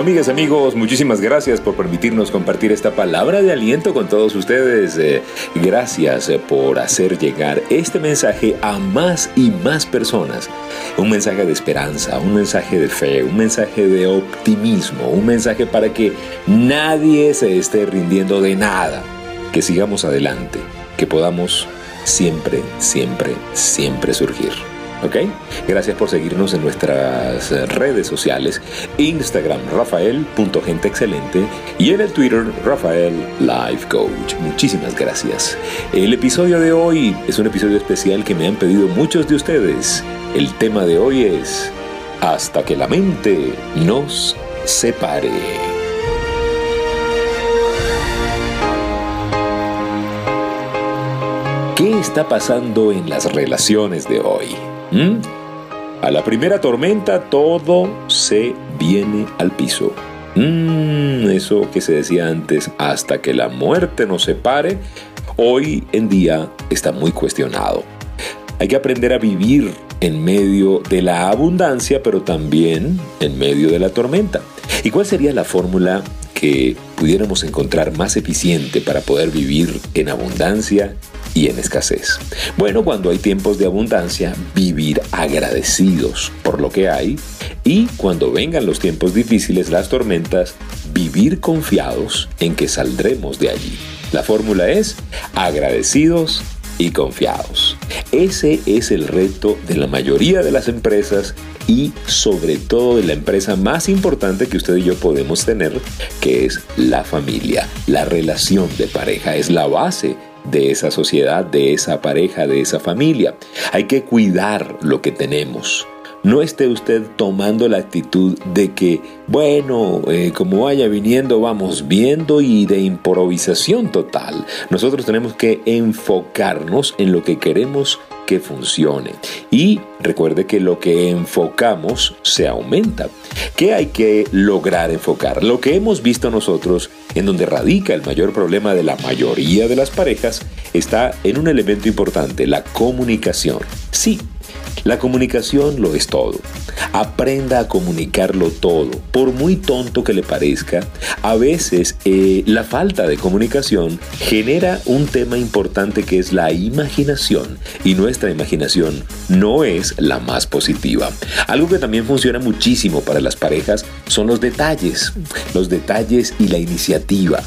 Amigas, amigos, muchísimas gracias por permitirnos compartir esta palabra de aliento con todos ustedes. Eh, gracias eh, por hacer llegar este mensaje a más y más personas. Un mensaje de esperanza, un mensaje de fe, un mensaje de optimismo, un mensaje para que nadie se esté rindiendo de nada. Que sigamos adelante, que podamos siempre, siempre, siempre surgir. ¿Ok? Gracias por seguirnos en nuestras redes sociales, Instagram rafael.genteexcelente y en el Twitter Rafael Life Coach. Muchísimas gracias. El episodio de hoy es un episodio especial que me han pedido muchos de ustedes. El tema de hoy es Hasta que la mente nos separe. ¿Qué está pasando en las relaciones de hoy? ¿Mm? A la primera tormenta todo se viene al piso. Mm, eso que se decía antes, hasta que la muerte nos separe, hoy en día está muy cuestionado. Hay que aprender a vivir en medio de la abundancia, pero también en medio de la tormenta. ¿Y cuál sería la fórmula que pudiéramos encontrar más eficiente para poder vivir en abundancia y en escasez. Bueno, cuando hay tiempos de abundancia, vivir agradecidos por lo que hay y cuando vengan los tiempos difíciles, las tormentas, vivir confiados en que saldremos de allí. La fórmula es agradecidos y confiados. Ese es el reto de la mayoría de las empresas y sobre todo de la empresa más importante que usted y yo podemos tener, que es la familia. La relación de pareja es la base de esa sociedad, de esa pareja, de esa familia. Hay que cuidar lo que tenemos. No esté usted tomando la actitud de que, bueno, eh, como vaya viniendo, vamos viendo y de improvisación total. Nosotros tenemos que enfocarnos en lo que queremos que funcione. Y recuerde que lo que enfocamos se aumenta. ¿Qué hay que lograr enfocar? Lo que hemos visto nosotros, en donde radica el mayor problema de la mayoría de las parejas, está en un elemento importante, la comunicación. Sí, la comunicación lo es todo. Aprenda a comunicarlo todo. Por muy tonto que le parezca, a veces eh, la falta de comunicación genera un tema importante que es la imaginación. Y nuestra imaginación no es la más positiva. Algo que también funciona muchísimo para las parejas son los detalles. Los detalles y la iniciativa.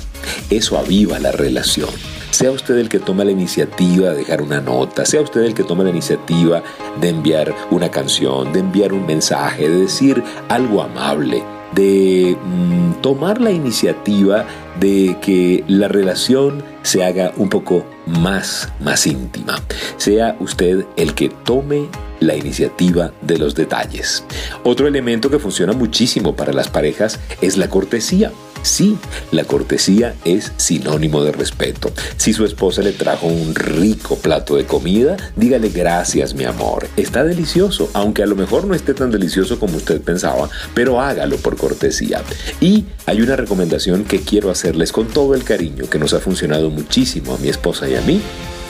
Eso aviva la relación. Sea usted el que toma la iniciativa de dejar una nota, sea usted el que toma la iniciativa de enviar una canción, de enviar un mensaje, de decir algo amable, de mm, tomar la iniciativa de que la relación se haga un poco más, más íntima. Sea usted el que tome la iniciativa de los detalles. Otro elemento que funciona muchísimo para las parejas es la cortesía. Sí, la cortesía es sinónimo de respeto. Si su esposa le trajo un rico plato de comida, dígale gracias mi amor. Está delicioso, aunque a lo mejor no esté tan delicioso como usted pensaba, pero hágalo por cortesía. Y hay una recomendación que quiero hacerles con todo el cariño que nos ha funcionado muchísimo a mi esposa y a mí,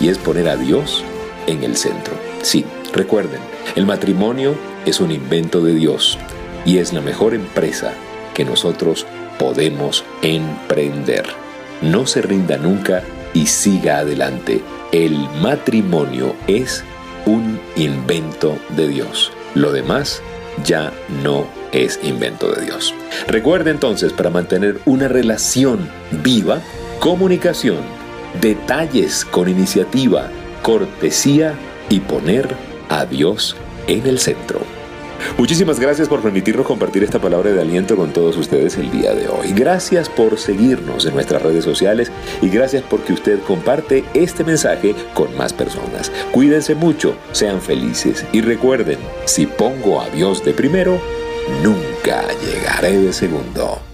y es poner a Dios en el centro. Sí, recuerden, el matrimonio es un invento de Dios y es la mejor empresa que nosotros podemos emprender. No se rinda nunca y siga adelante. El matrimonio es un invento de Dios. Lo demás ya no es invento de Dios. Recuerde entonces, para mantener una relación viva, comunicación, detalles con iniciativa, cortesía y poner a Dios en el centro. Muchísimas gracias por permitirnos compartir esta palabra de aliento con todos ustedes el día de hoy. Gracias por seguirnos en nuestras redes sociales y gracias porque usted comparte este mensaje con más personas. Cuídense mucho, sean felices y recuerden, si pongo a Dios de primero, nunca llegaré de segundo.